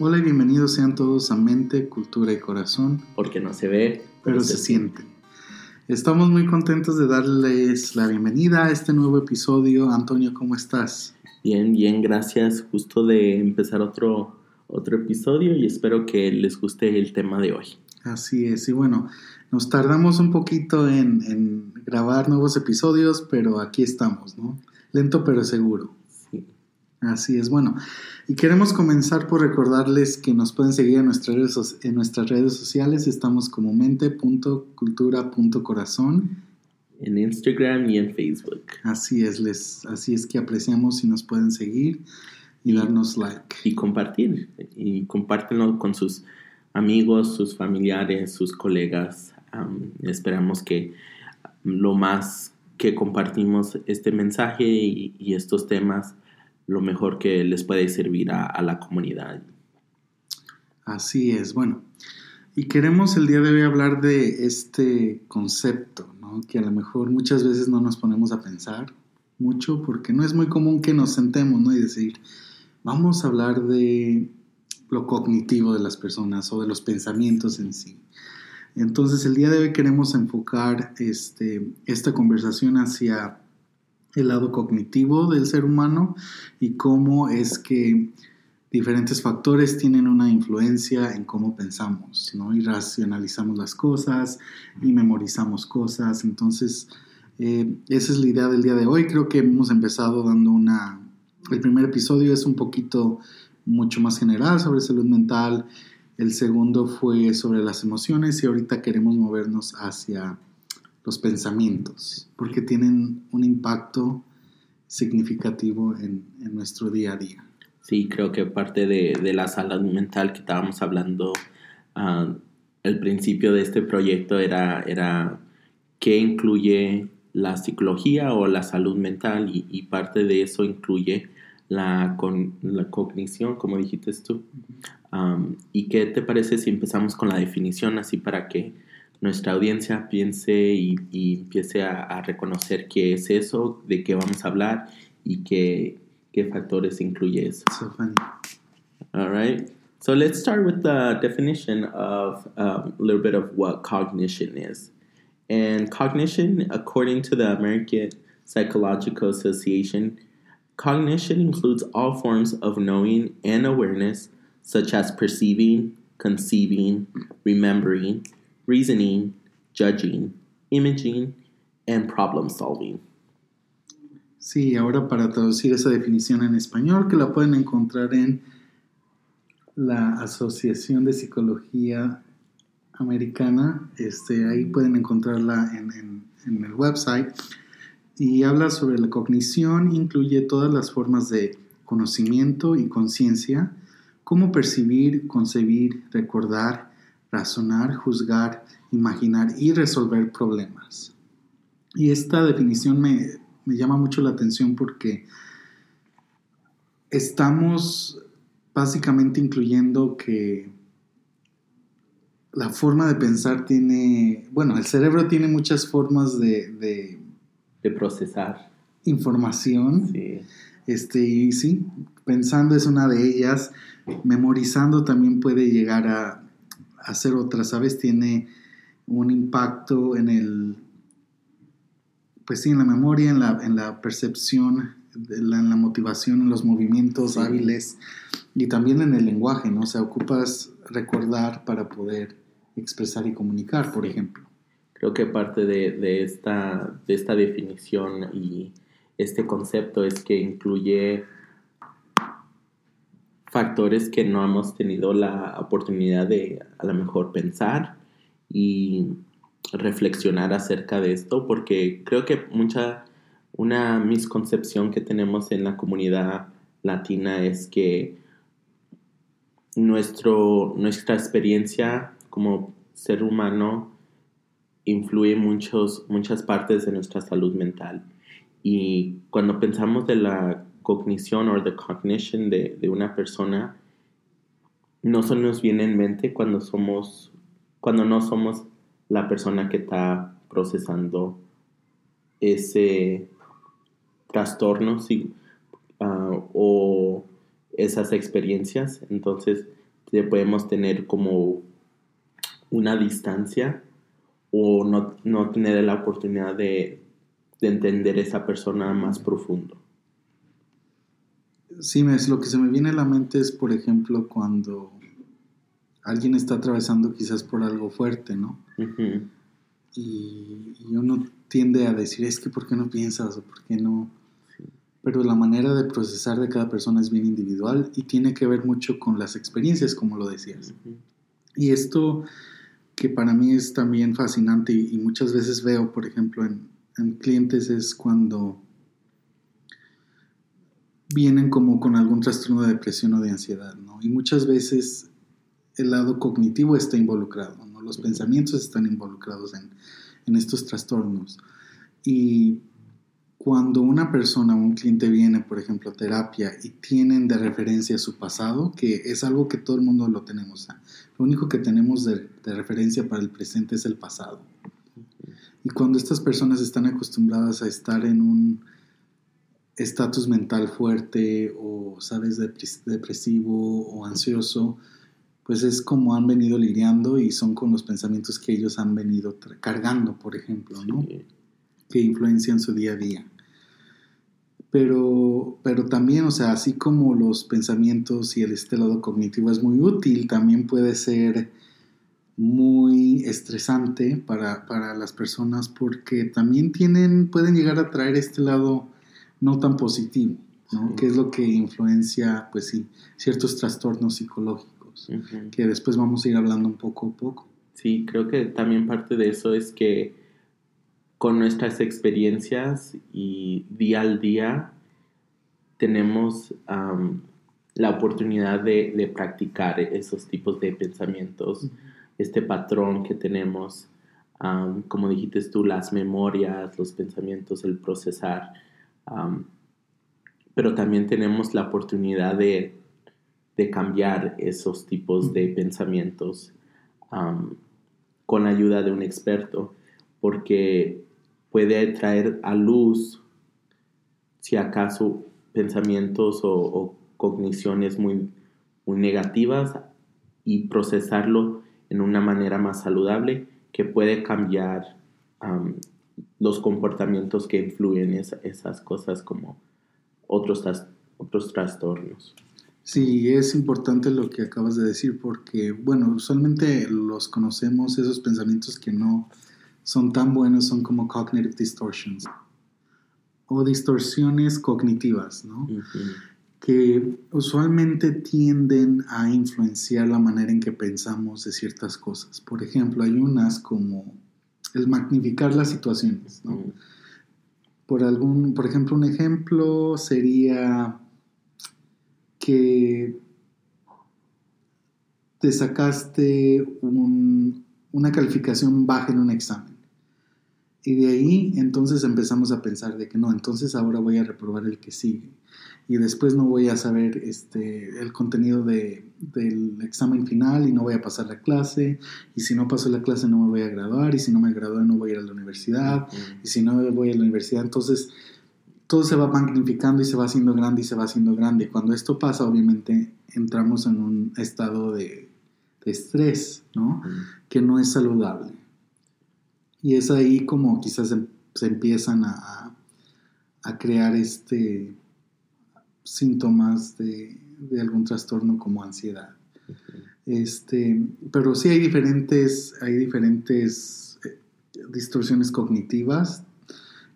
Hola y bienvenidos sean todos a Mente, Cultura y Corazón. Porque no se ve, pero, se, siente. Estamos muy contentos de darles la bienvenida a este nuevo episodio. Antonio, ¿cómo estás? Bien, bien, gracias. Justo de empezar otro, otro episodio y espero que les guste el tema de hoy. Así es, y bueno, nos tardamos un poquito en, en grabar nuevos episodios, pero aquí estamos, ¿no? Lento pero seguro. Sí. Así es, bueno. Y queremos comenzar por recordarles que nos pueden seguir en nuestras redes, en nuestras redes sociales. Estamos como mente.cultura.corazón. En Instagram y en Facebook. Así es, les, así es que apreciamos si nos pueden seguir y, darnos like. Y compartir. Y compártenlo con sus amigos, sus familiares, sus colegas. esperamos que lo más que compartimos este mensaje y, estos temas, lo mejor que les puede servir a, la comunidad. Así es, bueno. Y queremos el día de hoy hablar de este concepto, ¿no? que a lo mejor muchas veces no nos ponemos a pensar mucho porque no es muy común que nos sentemos ¿no? y decir, vamos a hablar de lo cognitivo de las personas o de los pensamientos en sí. Entonces el día de hoy queremos enfocar este, esta conversación hacia el lado cognitivo del ser humano y cómo es que diferentes factores tienen una influencia en cómo pensamos, ¿no? Y racionalizamos las cosas y memorizamos cosas. Entonces, eh, esa es la idea del día de hoy. Creo que hemos empezado dando una... El primer episodio es un poquito mucho más general sobre salud mental el segundo fue sobre las emociones y ahorita queremos movernos hacia los pensamientos, porque tienen un impacto significativo en, nuestro día a día. Sí, creo que parte de, la salud mental que estábamos hablando al ah, principio de este proyecto era, era qué incluye la psicología o la salud mental y, parte de eso incluye la, con, la cognición, como dijiste tú. ¿Y qué te parece si empezamos con la definición así para que nuestra audiencia piense y, empiece a, reconocer qué es eso, de qué vamos a hablar y qué, qué factores incluye eso? So funny. All right. So let's start with the definition of um, a little bit of what cognition is. And cognition, according to the American Psychological Association, cognition includes all forms of knowing and awareness such as perceiving, conceiving, remembering, reasoning, judging, imaging, and problem solving. Sí, ahora para traducir esa definición en español, que la pueden encontrar en la Asociación de Psicología Americana, este, ahí pueden encontrarla en, en el website, y habla sobre la cognición, incluye todas las formas de conocimiento y conciencia, cómo percibir, concebir, recordar, razonar, juzgar, imaginar y resolver problemas. Y esta definición me, llama mucho la atención porque estamos básicamente incluyendo que la forma de pensar tiene, bueno, el cerebro tiene muchas formas de, de, de procesar información. Sí. Este, y sí, pensando es una de ellas, memorizando también puede llegar a hacer otra, ¿sabes? Tiene un impacto en el, pues sí, en la memoria, en la, en la percepción, en la, motivación, en los movimientos hábiles y también en el lenguaje, ¿no? O sea, ocupas recordar para poder expresar y comunicar, por ejemplo. Creo que parte de, de, esta, de esta definición y este concepto es que incluye factores que no hemos tenido la oportunidad de a lo mejor pensar y reflexionar acerca de esto porque creo que mucha una misconcepción que tenemos en la comunidad latina es que nuestro, nuestra experiencia como ser humano influye muchos, muchas partes de nuestra salud mental y cuando pensamos de la cognición o de cognition de, de, una persona, no solo nos viene en mente cuando somos, cuando no somos la persona que está procesando ese trastorno sí, uh, o esas experiencias. Entonces, podemos tener como una distancia o no, no tener la oportunidad de, de entender esa persona más profundo. Sí, es lo que se me viene a la mente es, por ejemplo, cuando alguien está atravesando quizás por algo fuerte, ¿no? y, uno tiende a decir, es que ¿por qué no piensas o por qué no? Pero la manera de procesar de cada persona es bien individual y tiene que ver mucho con las experiencias, como lo decías. Y esto que para mí es también fascinante y, muchas veces veo, por ejemplo, en, en clientes es cuando vienen como con algún trastorno de depresión o de ansiedad, ¿no? Y muchas veces el lado cognitivo está involucrado, ¿no? Los pensamientos están involucrados en, en estos trastornos. Y cuando una persona o un cliente viene, por ejemplo, a terapia y tienen de referencia su pasado, que es algo que todo el mundo lo tenemos, lo único que tenemos de, de referencia para el presente es el pasado. Y cuando estas personas están acostumbradas a estar en un estatus mental fuerte o, sabes, depresivo o ansioso, pues es como han venido lidiando y son con los pensamientos que ellos han venido cargando, por ejemplo, ¿no? Que influencian su día a día. Pero, pero también, o sea, así como los pensamientos y el este lado cognitivo es muy útil, también puede ser muy estresante para, para las personas porque también tienen, pueden llegar a traer este lado no tan positivo, ¿no? Que es lo que influencia, pues sí, ciertos trastornos psicológicos, que después vamos a ir hablando un poco a poco. Sí, creo que también parte de eso es que con nuestras experiencias y día al día tenemos la oportunidad de, practicar esos tipos de pensamientos, este patrón que tenemos, como dijiste tú, las memorias, los pensamientos, el procesar pero también tenemos la oportunidad de, cambiar esos tipos de pensamientos con ayuda de un experto, porque puede traer a luz, si acaso, pensamientos o, cogniciones muy, muy negativas y procesarlo en una manera más saludable que puede cambiar los comportamientos que influyen esa, esas cosas como otros, otros trastornos. Sí, es importante lo que acabas de decir porque, bueno, usualmente los conocemos, esos pensamientos que no son tan buenos son como cognitive distortions o distorsiones cognitivas, ¿no? Que usualmente tienden a influenciar la manera en que pensamos de ciertas cosas. Por ejemplo, hay unas como el magnificar las situaciones, ¿no? Por algún, por ejemplo, un ejemplo sería que te sacaste una calificación baja en un examen. Y de ahí entonces empezamos a pensar de que no, entonces ahora voy a reprobar el que sigue y después no voy a saber este, el contenido de, del examen final y no voy a pasar la clase, y si no paso la clase no me voy a graduar, y si no me gradúo no voy a ir a la universidad, y si no voy a la universidad, entonces todo se va magnificando y se va haciendo grande y se va haciendo grande. Cuando esto pasa, obviamente entramos en un estado de, de estrés, ¿no? Que no es saludable. Y es ahí como quizás se, se empiezan a, a crear este síntomas de, algún trastorno como ansiedad. Este, pero sí hay diferentes, hay diferentes eh, distorsiones cognitivas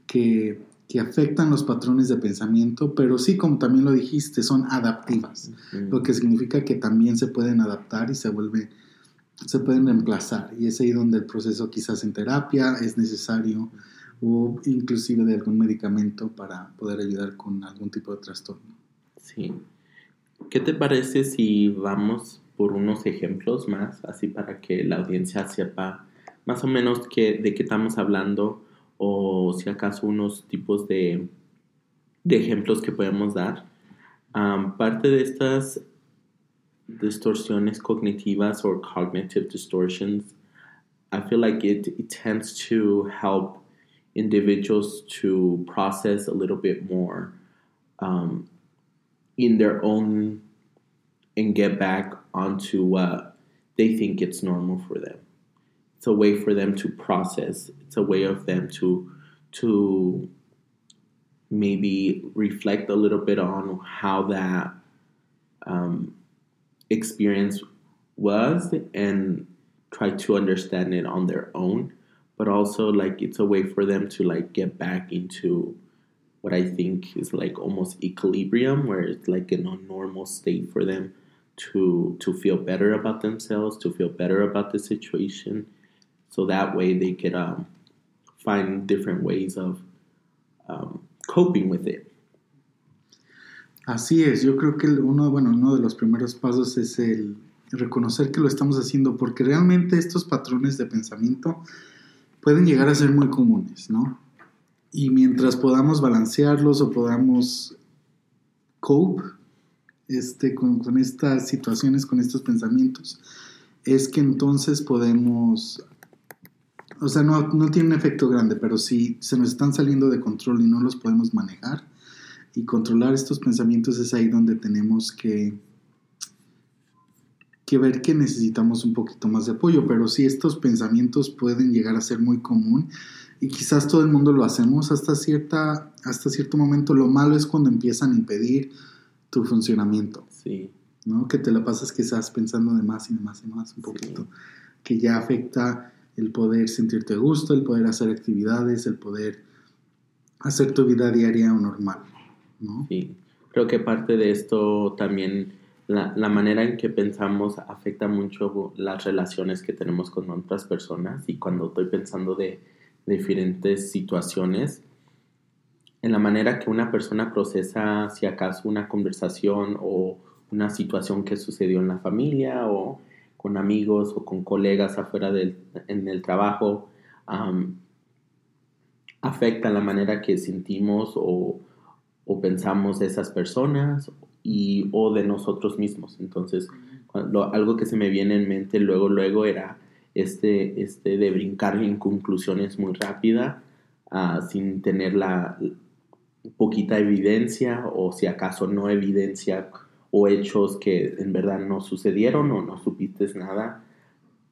que, afectan los patrones de pensamiento, pero sí, como también lo dijiste, son adaptivas, lo que significa que también se pueden adaptar y se vuelve, se pueden reemplazar. Y es ahí donde el proceso quizás en terapia es necesario o inclusive de algún medicamento para poder ayudar con algún tipo de trastorno. Sí. ¿Qué te parece si vamos por unos ejemplos más, así para que la audiencia sepa más o menos qué, de qué estamos hablando o si acaso unos tipos de, de ejemplos que podemos dar? parte de estas distorsiones cognitivas o cognitive distortions, I feel like it, it tends to help individuals to process a little bit more um, in their own and get back onto what they think it's normal for them. It's a way for them to process. It's a way of them to to maybe reflect a little bit on how that um, experience was and try to understand it on their own but also like it's a way for them to like get back into what i think is like almost equilibrium where it's like in a normal state for them to to feel better about themselves to feel better about the situation. So that way they could um, find different ways of um, coping with it. Así es, yo creo que uno, bueno, uno de los primeros pasos es el reconocer que lo estamos haciendo, porque realmente estos patrones de pensamiento pueden llegar a ser muy comunes, ¿no? Y mientras podamos balancearlos o podamos cope este, con, con estas situaciones, con estos pensamientos, es que entonces podemos, o sea, no, no tiene un efecto grande, pero si se nos están saliendo de control y no los podemos manejar y controlar estos pensamientos, es ahí donde tenemos que que ver que necesitamos un poquito más de apoyo, pero sí estos pensamientos pueden llegar a ser muy común y quizás todo el mundo lo hacemos hasta, cierta, hasta cierto momento. Lo malo es cuando empiezan a impedir tu funcionamiento. Sí. ¿no? Que te la pasas quizás pensando de más y de más y más un poquito. Que ya afecta el poder sentirte a gusto, el poder hacer actividades, el poder hacer tu vida diaria o normal. ¿no? Sí. Creo que parte de esto también la, la, manera en que pensamos afecta mucho las relaciones que tenemos con otras personas y cuando estoy pensando de diferentes situaciones, en la manera que una persona procesa si acaso una conversación o una situación que sucedió en la familia o con amigos o con colegas afuera del, en el trabajo, um, afecta la manera que sentimos o, o pensamos de esas personas y, o de nosotros mismos. Entonces, cuando, algo que se me viene en mente luego, luego era este, este de brincar en conclusiones muy rápida, uh, sin tener la poquita evidencia o si acaso no evidencia o hechos que en verdad no sucedieron o no supiste nada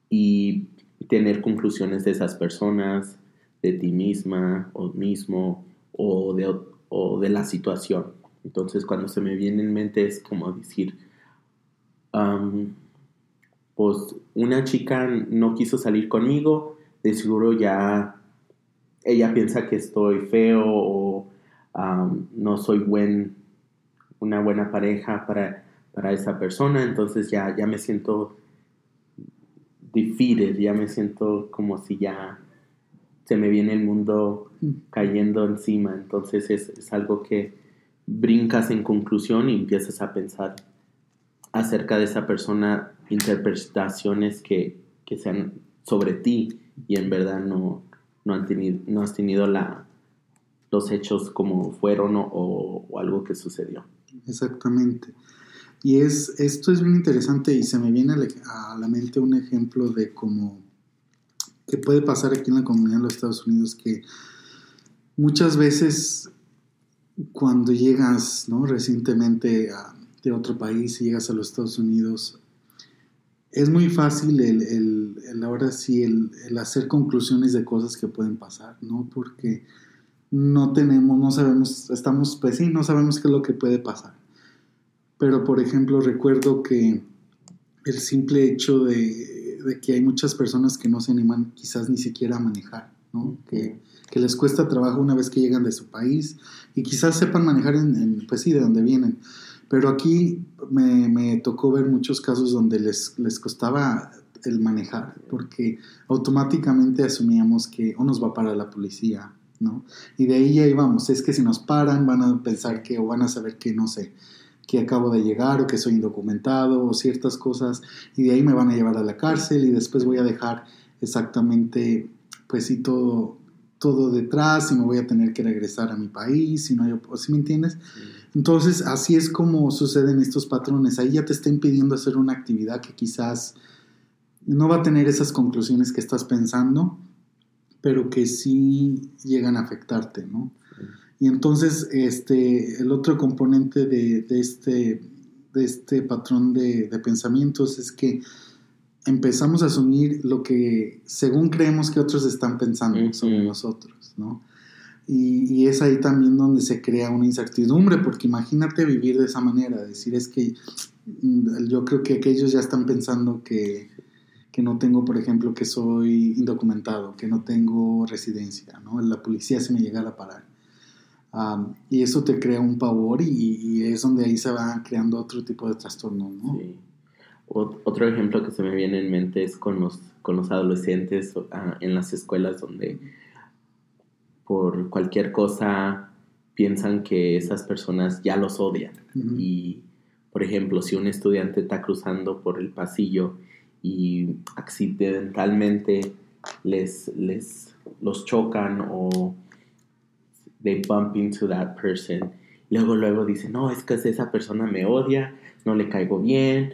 y tener conclusiones de esas personas, de ti misma o mismo o de, o de la situación. Entonces cuando se me viene en mente es como decir, pues una chica no quiso salir conmigo, de seguro ya ella piensa que estoy feo o no soy buen, una buena pareja para, para esa persona, entonces ya, ya me siento defeated, ya me siento como si ya se me viene el mundo mm. cayendo encima, entonces es, es algo que brincas en conclusión y empiezas a pensar acerca de esa persona interpretaciones que, que sean sobre ti y en verdad no, no, han tenido, no has tenido los hechos como fueron o, o, algo que sucedió. Exactamente. Y es, esto es bien interesante y se me viene a la mente un ejemplo de cómo que puede pasar aquí en la comunidad de los Estados Unidos que muchas veces cuando llegas ¿no? recientemente de otro país y llegas a los Estados Unidos, es muy fácil el, el, ahora sí, el, hacer conclusiones de cosas que pueden pasar, ¿no? Porque no tenemos, no sabemos, estamos, pues sí, no sabemos qué es lo que puede pasar. Pero, por ejemplo, recuerdo que el simple hecho de, que hay muchas personas que no se animan quizás ni siquiera a manejar, ¿no? Que, que les cuesta trabajo una vez que llegan de su país y quizás sepan manejar en, pues sí, de donde vienen. Pero aquí me, me, tocó ver muchos casos donde les, les costaba el manejar, porque automáticamente asumíamos que o nos va a parar la policía, ¿no? Y de ahí ya íbamos, es que si nos paran van a pensar que, o van a saber que, no sé, que acabo de llegar o que soy indocumentado o ciertas cosas, y de ahí me van a llevar a la cárcel y después voy a dejar exactamente, pues sí, todo, todo detrás y me voy a tener que regresar a mi país, si no hay ¿sí me entiendes? Entonces, así es como suceden estos patrones. Ahí ya te está impidiendo hacer una actividad que quizás no va a tener esas conclusiones que estás pensando, pero que sí llegan a afectarte, ¿no? Y entonces, este, el otro componente de, de, este, de este patrón de, de, pensamientos es que empezamos a asumir lo que según creemos que otros están pensando sobre nosotros, ¿no? Y, y, es ahí también donde se crea una incertidumbre, porque imagínate vivir de esa manera, decir es que mm, yo creo que aquellos ya están pensando que, que no tengo, por ejemplo, que soy indocumentado, que no tengo residencia, ¿no? La policía se me llega a parar. y eso te crea un pavor y, y, es donde ahí se va creando otro tipo de trastorno, ¿no? Sí. Otro ejemplo que se me viene en mente es con los, con los adolescentes ah, en las escuelas donde por cualquier cosa piensan que esas personas ya los odian. Y, por ejemplo, si un estudiante está cruzando por el pasillo y accidentalmente les, les los chocan o they bump into that person, luego luego dicen, no, es que esa persona me odia, no le caigo bien,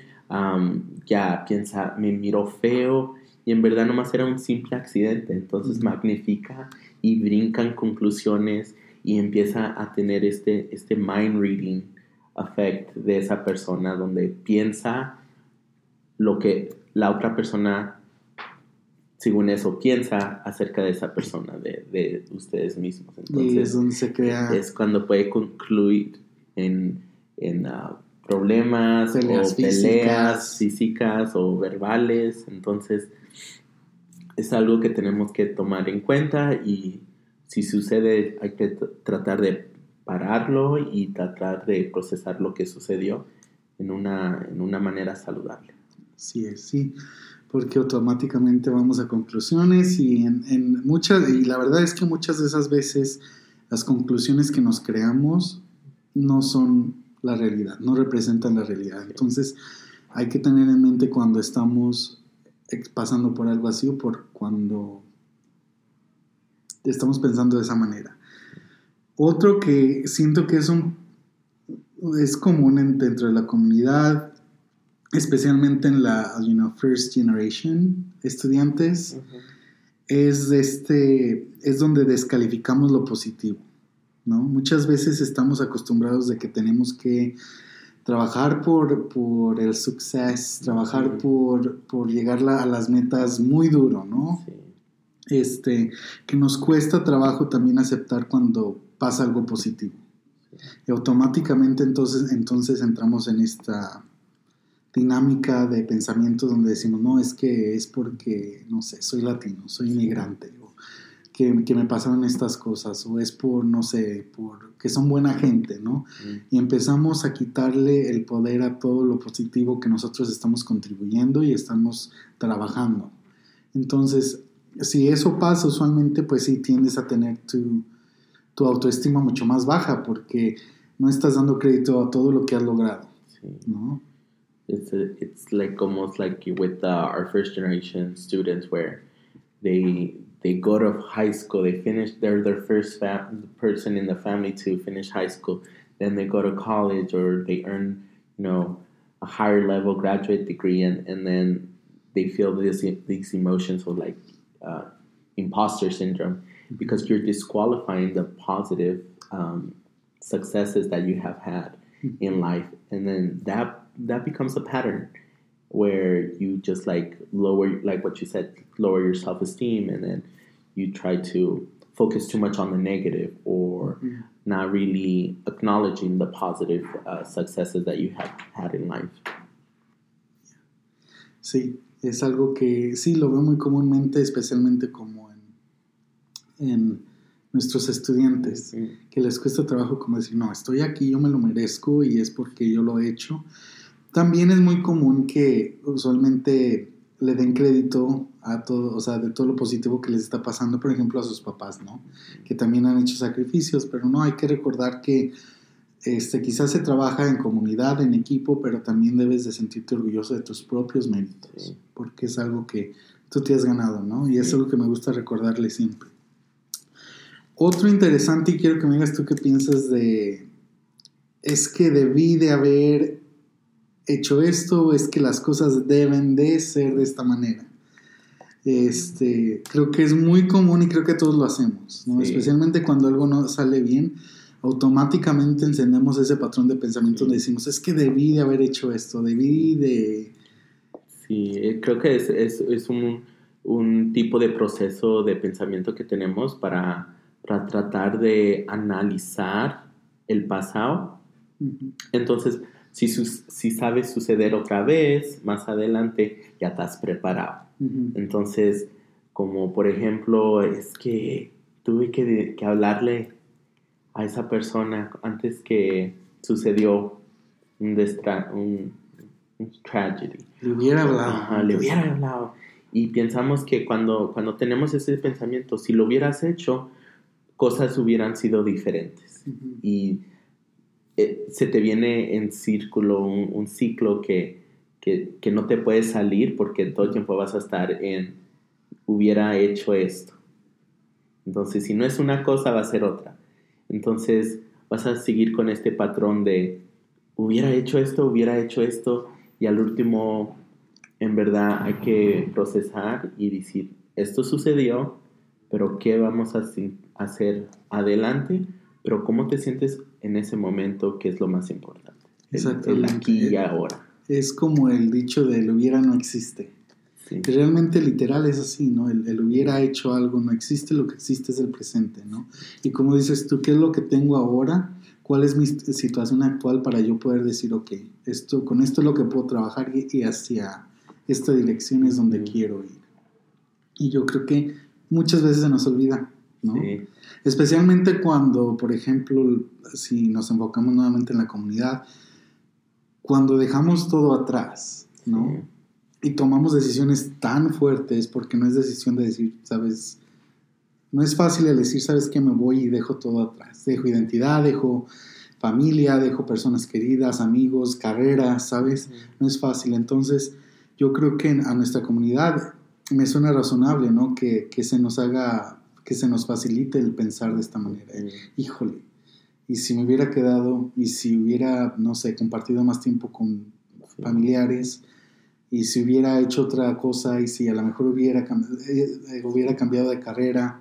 ya piensa, me miró feo y en verdad nomás era un simple accidente. Entonces magnifica y brincan conclusiones y empieza a tener este, este mind reading effect de esa persona donde piensa lo que la otra persona, según eso, piensa acerca de esa persona, de, de ustedes mismos. Entonces, y es donde se crea. Es cuando puede concluir en, en uh, problemas peleas o peleas físicas. o verbales. Entonces, es algo que tenemos que tomar en cuenta y si sucede hay que tratar de pararlo y tratar de procesar lo que sucedió en una, en una manera saludable. Sí, sí, porque automáticamente vamos a conclusiones y en, en muchas, y la verdad es que muchas de esas veces las conclusiones que nos creamos no son la realidad, no representan la realidad. Entonces hay que tener en mente cuando estamos pasando por algo así o por cuando estamos pensando de esa manera. Otro que siento que es un es común dentro de la comunidad, especialmente en la you first generation estudiantes, es este es donde descalificamos lo positivo. ¿No? Muchas veces estamos acostumbrados de que tenemos que trabajar por, por el suceso, trabajar por, por, llegar a las metas muy duro, ¿no? Este, que nos cuesta trabajo también aceptar cuando pasa algo positivo. Y automáticamente entonces, entonces entramos en esta dinámica de pensamiento donde decimos, no, es que es porque, no sé, soy latino, soy inmigrante, que, me pasaron estas cosas, o es por, no sé, por que son buena gente, ¿no? Y empezamos a quitarle el poder a todo lo positivo que nosotros estamos contribuyendo y estamos trabajando. Entonces, si eso pasa, usualmente, pues sí tiendes a tener tu, tu autoestima mucho más baja porque no estás dando crédito a todo lo que has logrado, ¿no? It's, it's like almost like with uh, our first generation students where they they go to high school, they finish, they're their first fam- person in the family to finish high school, then they go to college or they earn, you know, a higher level graduate degree, and, and then they feel this, these emotions of like uh, imposter syndrome because you're disqualifying the positive um, successes that you have had in life, and then that that becomes a pattern where you just like lower like what you said lower your self-esteem and then you try to focus too much on the negative or mm-hmm. not really acknowledging the positive uh, successes that you have had in life sí es algo que sí lo veo muy comúnmente especialmente como en, en nuestros estudiantes mm-hmm. que les cuesta trabajo como decir no estoy aquí yo me lo merezco y es porque yo lo he hecho también es muy común que usualmente le den crédito a todo, o sea, de todo lo positivo que les está pasando, por ejemplo, a sus papás, ¿no? Que también han hecho sacrificios, pero no, hay que recordar que este, quizás se trabaja en comunidad, en equipo, pero también debes de sentirte orgulloso de tus propios méritos, porque es algo que tú te has ganado, ¿no? Y es algo que me gusta recordarle siempre. Otro interesante, y quiero que me digas tú qué piensas de, es que debí de haber hecho esto, es que las cosas deben de ser de esta manera. Este, creo que es muy común y creo que todos lo hacemos, ¿no? especialmente cuando algo no sale bien. automáticamente encendemos ese patrón de pensamiento donde decimos, es que debí de haber hecho esto, debí de... Sí, eh, creo que es, es, es un, un, tipo de proceso de pensamiento que tenemos para, para tratar de analizar el pasado. Entonces, si, si sabes suceder otra vez, más adelante, ya estás preparado. Entonces, como por ejemplo, es que tuve que, que, hablarle a esa persona antes que sucedió un, un, un tragedy. Le hubiera hablado. le hubiera hablado. Y pensamos que cuando, cuando tenemos ese pensamiento, si lo hubieras hecho, cosas hubieran sido diferentes. Y eh, se te viene en círculo, un, ciclo que, que, que, no te puedes salir porque todo el tiempo vas a estar en hubiera hecho esto. Entonces, si no es una cosa, va a ser otra. Entonces, vas a seguir con este patrón de hubiera hecho esto, hubiera hecho esto, y al último, en verdad, hay que procesar y decir, esto sucedió, pero ¿qué vamos a hacer adelante? Pero ¿cómo te sientes en ese momento, que es lo más importante? Exacto. El, aquí y ahora. Es como el dicho de lo hubiera no existe. Realmente literal es así, ¿no? El, hubiera hecho algo no existe, lo que existe es el presente, ¿no? Y como dices tú, ¿qué es lo que tengo ahora? ¿Cuál es mi situación actual para yo poder decir, ok, esto, con esto es lo que puedo trabajar y, hacia esta dirección es donde quiero ir? Y yo creo que muchas veces se nos olvida, ¿no? Especialmente cuando, por ejemplo, si nos enfocamos nuevamente en la comunidad, cuando dejamos todo atrás, ¿no? y tomamos decisiones tan fuertes porque no es decisión de decir, sabes, no es fácil el decir, sabes que me voy y dejo todo atrás, dejo identidad, dejo familia, dejo personas queridas, amigos, carreras, ¿sabes? No es fácil. Entonces, yo creo que a nuestra comunidad me suena razonable, ¿no? Que, se nos haga, que se nos facilite el pensar de esta manera. Híjole, y si me hubiera quedado, y si hubiera, no sé, compartido más tiempo con familiares, y si hubiera hecho otra cosa y si a lo mejor hubiera, eh, eh, hubiera cambiado de carrera.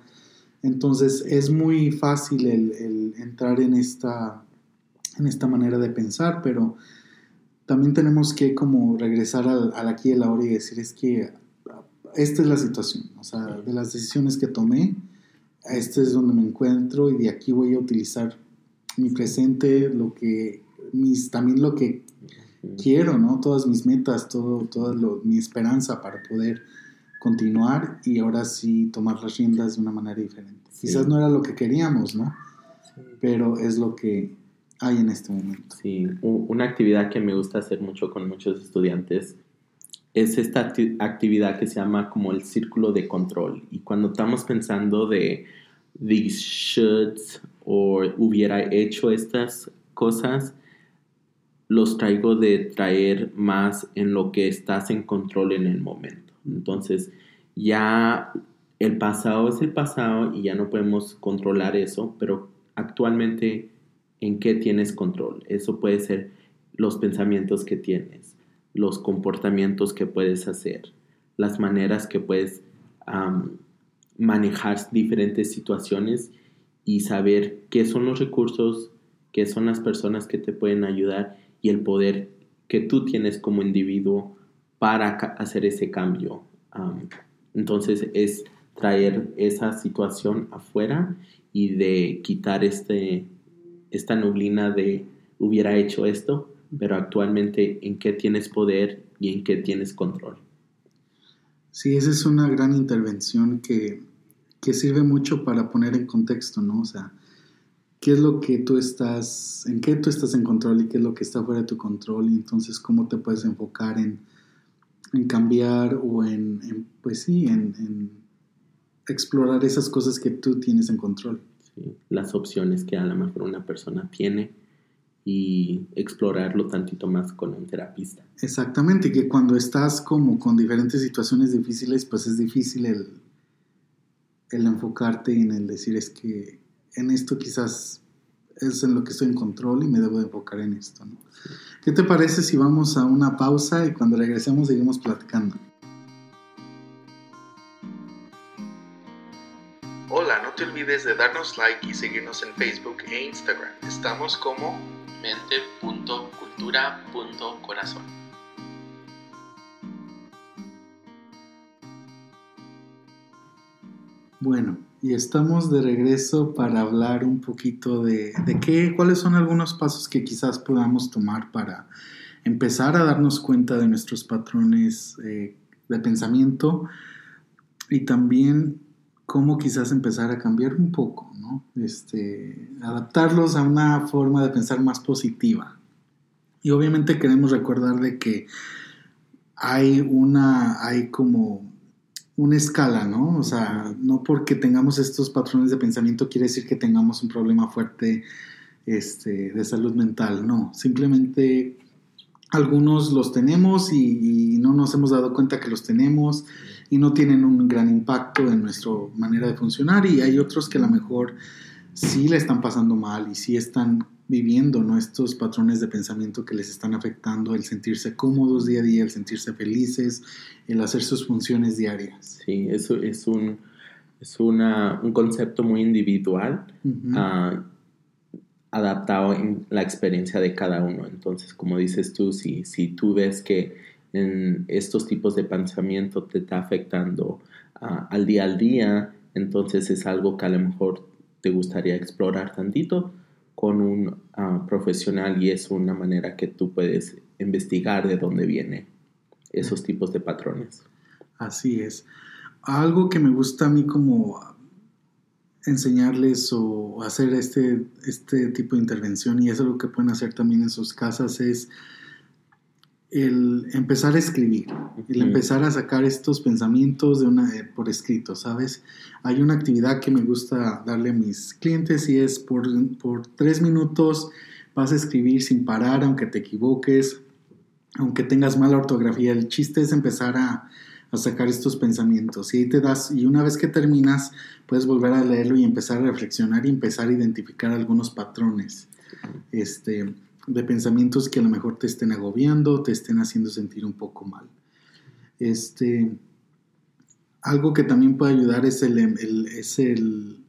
Entonces es muy fácil el, entrar en esta, en esta manera de pensar, pero también tenemos que como regresar al, aquí y al ahora y decir es que esta es la situación, o sea, de las decisiones que tomé, este es donde me encuentro y de aquí voy a utilizar mi presente, lo que, mis, también lo que quiero, ¿no? Todas mis metas, todo, toda mi esperanza para poder continuar y ahora sí tomar las riendas de una manera diferente. Quizás no era lo que queríamos, ¿no? Pero es lo que hay en este momento. Sí, una actividad que me gusta hacer mucho con muchos estudiantes es esta actividad que se llama como el círculo de control. Y cuando estamos pensando de these shoulds o hubiera hecho estas cosas, los traigo de traer más en lo que estás en control en el momento. Entonces, ya el pasado es el pasado y ya no podemos controlar eso, pero actualmente, ¿en qué tienes control? Eso puede ser los pensamientos que tienes, los comportamientos que puedes hacer, las maneras que puedes manejar diferentes situaciones y saber qué son los recursos, qué son las personas que te pueden ayudar y el poder que tú tienes como individuo para hacer ese cambio. entonces es traer esa situación afuera y de quitar este, esta nublina de hubiera hecho esto, pero actualmente en qué tienes poder y en qué tienes control. Sí, esa es una gran intervención que, que sirve mucho para poner en contexto, ¿no? O sea, qué es lo que tú estás, en qué tú estás en control y qué es lo que está fuera de tu control y entonces cómo te puedes enfocar en, cambiar o en, pues sí, en, explorar esas cosas que tú tienes en control. las opciones que a lo mejor una persona tiene y explorarlo tantito más con un terapista. Exactamente, que cuando estás como con diferentes situaciones difíciles, pues es difícil el, el enfocarte en el decir es que en esto quizás es en lo que estoy en control y me debo de enfocar en esto. ¿Qué te parece si vamos a una pausa y cuando regresemos seguimos platicando? Hola, no te olvides olvides de darnos like y seguirnos en Facebook e Instagram. Estamos como mente.cultura.corazón. Bueno, y estamos de regreso para hablar un poquito de, de qué, cuáles son algunos pasos que quizás podamos tomar para empezar a darnos cuenta de nuestros patrones eh, de pensamiento y también cómo quizás empezar a cambiar un poco, ¿no? Este, adaptarlos a una forma de pensar más positiva. Y obviamente queremos recordar de que hay una, hay como una escala, ¿no? O sea, no porque tengamos estos patrones de pensamiento quiere decir que tengamos un problema fuerte este, de salud mental, no. Simplemente algunos los tenemos y, no nos hemos dado cuenta que los tenemos y no tienen un gran impacto en nuestra manera de funcionar y hay otros que a lo mejor sí le están pasando mal y sí están viviendo ¿no? estos patrones de pensamiento que les están afectando, el sentirse cómodos día a día, el sentirse felices, el hacer sus funciones diarias. Sí, eso es un, es una, un concepto muy individual adaptado en la experiencia de cada uno. Entonces, como dices tú, si, si tú ves que en estos tipos de pensamiento te está afectando ah, al día al día, entonces es algo que a lo mejor te gustaría explorar tantito con un ah, profesional y es una manera que tú puedes investigar de dónde vienen esos tipos de patrones. Así es. Algo que me gusta a mí como enseñarles o hacer este, este tipo de intervención, y eso es lo que pueden hacer también en sus casas, es el empezar a escribir, el empezar a sacar estos pensamientos de una, eh, por escrito, ¿sabes? Hay una actividad que me gusta darle a mis clientes y es por, por tres minutos vas a escribir sin parar, aunque te equivoques, aunque tengas mala ortografía. El chiste es empezar a, a sacar estos pensamientos. Y ahí te das, y una vez que terminas, puedes volver a leerlo y empezar a reflexionar y empezar a identificar algunos patrones este, de pensamientos que a lo mejor te estén agobiando, te estén haciendo sentir un poco mal. Este, algo que también puede ayudar es el, es el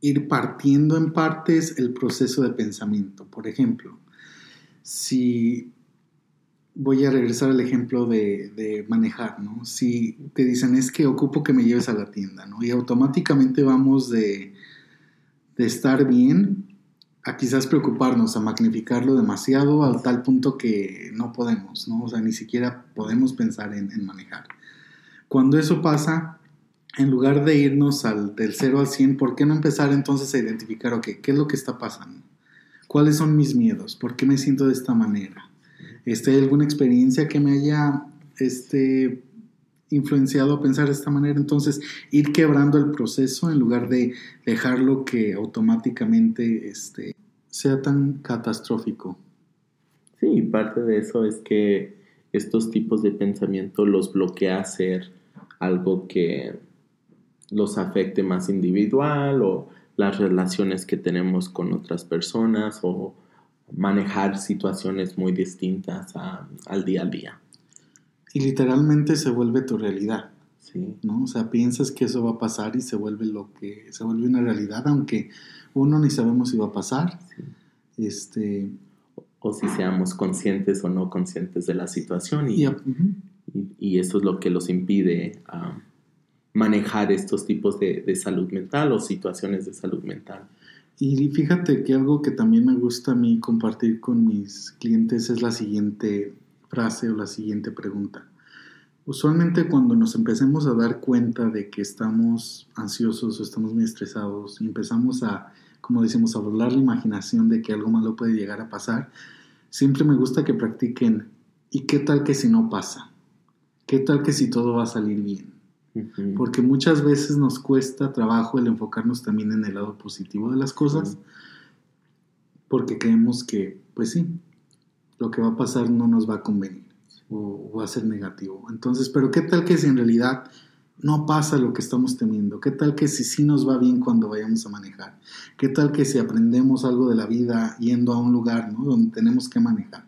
ir partiendo en partes el proceso de pensamiento. Por ejemplo, si voy a regresar al ejemplo de, manejar, ¿no? Si te dicen es que ocupo que me lleves a la tienda, ¿no? Y automáticamente vamos de, estar bien a quizás preocuparnos, a magnificarlo demasiado al tal punto que no podemos, ¿no? O sea, ni siquiera podemos pensar en, manejar. Cuando eso pasa, en lugar de irnos al, del 0 al 100, ¿por qué no empezar entonces a identificar, ok, qué es lo que está pasando? ¿Cuáles son mis miedos? ¿Por qué me siento de esta manera? este, alguna experiencia que me haya este, influenciado a pensar de esta manera. Entonces, ir quebrando el proceso en lugar de dejarlo que automáticamente este, sea tan catastrófico. Sí, parte de eso es que estos tipos de pensamiento los bloquea hacer algo que los afecte más individual o las relaciones que tenemos con otras personas o manejar situaciones muy distintas al día a día. Y literalmente se vuelve tu realidad. Sí. ¿no? O sea, piensas que eso va a pasar y se vuelve lo que se vuelve una realidad, aunque uno ni sabemos si va a pasar. Este, o, si seamos conscientes o no conscientes de la situación. Y, y, eso es lo que los impide manejar estos tipos de, de salud mental o situaciones de salud mental. Y fíjate que algo que también me gusta a mí compartir con mis clientes es la siguiente frase o la siguiente pregunta. Usualmente cuando nos empecemos a dar cuenta de que estamos ansiosos o estamos muy estresados y empezamos a, como decimos, a volar la imaginación de que algo malo puede llegar a pasar, siempre me gusta que practiquen, ¿y qué tal que si no pasa? ¿Qué tal que si todo va a salir bien? porque muchas veces nos cuesta trabajo el enfocarnos también en el lado positivo de las cosas, porque creemos que, pues sí, lo que va a pasar no nos va a convenir o, va a ser negativo. Entonces, pero ¿qué tal que si en realidad no pasa lo que estamos temiendo? ¿Qué tal que si sí nos va bien cuando vayamos a manejar? ¿Qué tal que si aprendemos algo de la vida yendo a un lugar donde tenemos que manejar?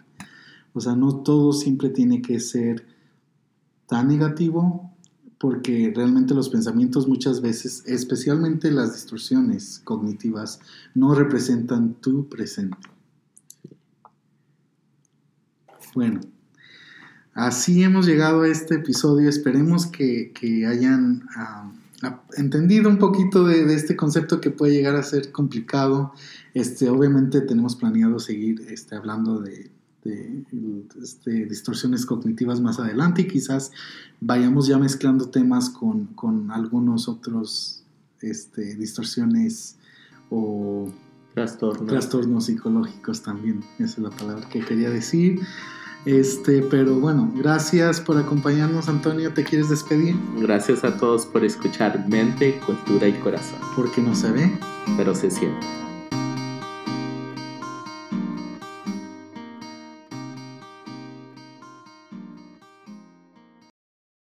O sea, no todo siempre tiene que ser tan negativo porque realmente los pensamientos muchas veces, especialmente las distorsiones cognitivas, no representan tu presente. Bueno, así hemos llegado a este episodio. Esperemos que, hayan ah, entendido un poquito de, este concepto que puede llegar a ser complicado. Este, obviamente tenemos planeado seguir este, hablando de, este, distorsiones cognitivas más adelante y quizás vayamos ya mezclando temas con, algunos otros este, distorsiones o trastornos. trastornos psicológicos también, esa es la palabra que quería decir. Este, pero bueno, gracias por acompañarnos, Antonio. ¿Te quieres despedir? Gracias a todos por escuchar Mente, Cultura y Corazón. Porque no se ve, pero se siente.